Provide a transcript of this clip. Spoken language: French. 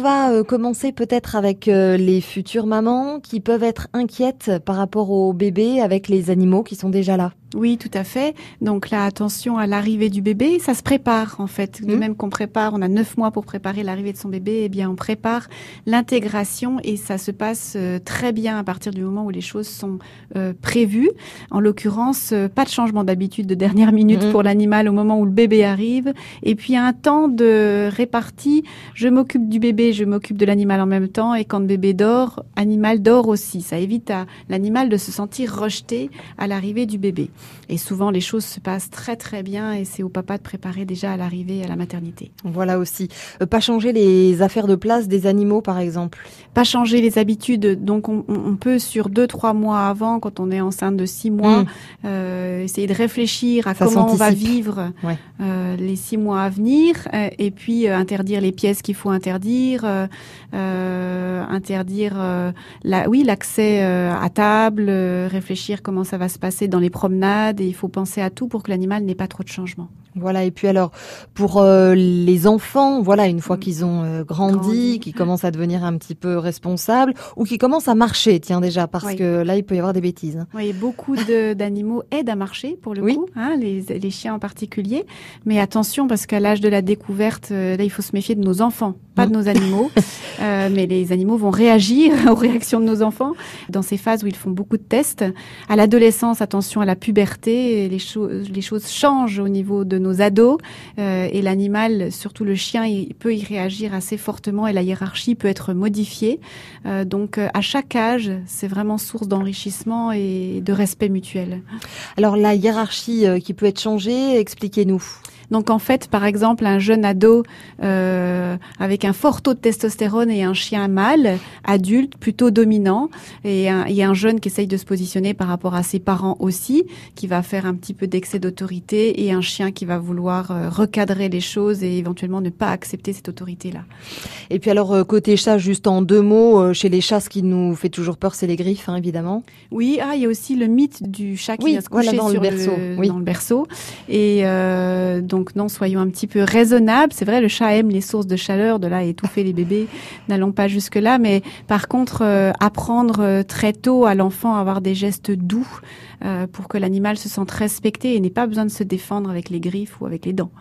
va euh, commencer peut-être avec euh, les futures mamans qui peuvent être inquiètes par rapport au bébé avec les animaux qui sont déjà là. Oui, tout à fait. Donc là, attention à l'arrivée du bébé. Ça se prépare en fait. De Mhm. même qu'on prépare, on a neuf mois pour préparer l'arrivée de son bébé. Eh bien, on prépare l'intégration et ça se passe euh, très bien à partir du moment où les choses sont euh, prévues. En l'occurrence, euh, pas de changement d'habitude de dernière minute Mhm. pour l'animal au moment où le bébé arrive. Et puis un temps de répartie. Je m'occupe du bébé, je m'occupe de l'animal en même temps. Et quand le bébé dort, animal dort aussi. Ça évite à l'animal de se sentir rejeté à l'arrivée du bébé. Et souvent, les choses se passent très très bien et c'est au papa de préparer déjà à l'arrivée à la maternité. Voilà aussi. Euh, Pas changer les affaires de place des animaux, par exemple. Pas changer les habitudes. Donc, on, peut sur deux trois mois avant, quand on est enceinte de six mois, Mm. euh, essayer de réfléchir à Ça comment on va vivre Ouais. euh, les six mois à venir, et puis interdire les pièces qu'il faut interdire, interdire, la, oui, l'accès à table, réfléchir comment ça va se passer dans les promenades, et il faut penser à tout pour que l'animal n'ait pas trop de changements. Voilà. Et puis alors, pour euh, les enfants, voilà, une fois Mm. qu'ils ont euh, grandi, Grandi. qu'ils commencent à devenir un petit peu responsables, ou qui commencent à marcher, tiens déjà, parce Oui. que là, il peut y avoir des bêtises. hein. Oui, beaucoup de- d'animaux aident à marcher pour le Oui. coup, hein, les, les chiens en particulier. Mais attention parce qu'à l'âge de la découverte, euh, là, il faut se méfier de nos enfants, pas de nos animaux. Mais les animaux vont réagir aux réactions de nos enfants dans ces phases où ils font beaucoup de tests. À l'adolescence, attention à la puberté, les, les choses changent au niveau de nos ados euh, et l'animal, surtout le chien, il peut y réagir assez fortement et la hiérarchie peut être modifiée. Euh, donc euh, à chaque âge, c'est vraiment source d'enrichissement et de respect mutuel. Alors la hiérarchie qui peut être changée, expliquez-nous. Donc en fait, par exemple, un jeune ado euh, avec un fort taux de testostérone et un chien mâle, adulte, plutôt dominant, et un, et un jeune qui essaye de se positionner par rapport à ses parents aussi, qui va faire un petit peu d'excès d'autorité, et un chien qui va vouloir euh, recadrer les choses et éventuellement ne pas accepter cette autorité-là. Et puis alors euh, côté chat, juste en deux mots, euh, chez les chats, ce qui nous fait toujours peur, c'est les griffes, hein, évidemment. Oui, ah, il y a aussi le mythe du chat qui Oui, vient se voilà, coucher dans le berceau, oui. dans le berceau. Et euh, donc non, soyons un petit peu raisonnables. C'est vrai, le chat aime les sources de chaleur, de là étouffer les bébés. N'allons pas jusque là, mais par contre, euh, apprendre euh, très tôt à l'enfant à avoir des gestes doux euh, pour que l'animal se sente respecté et n'ait pas besoin de se défendre avec les griffes ou avec les dents.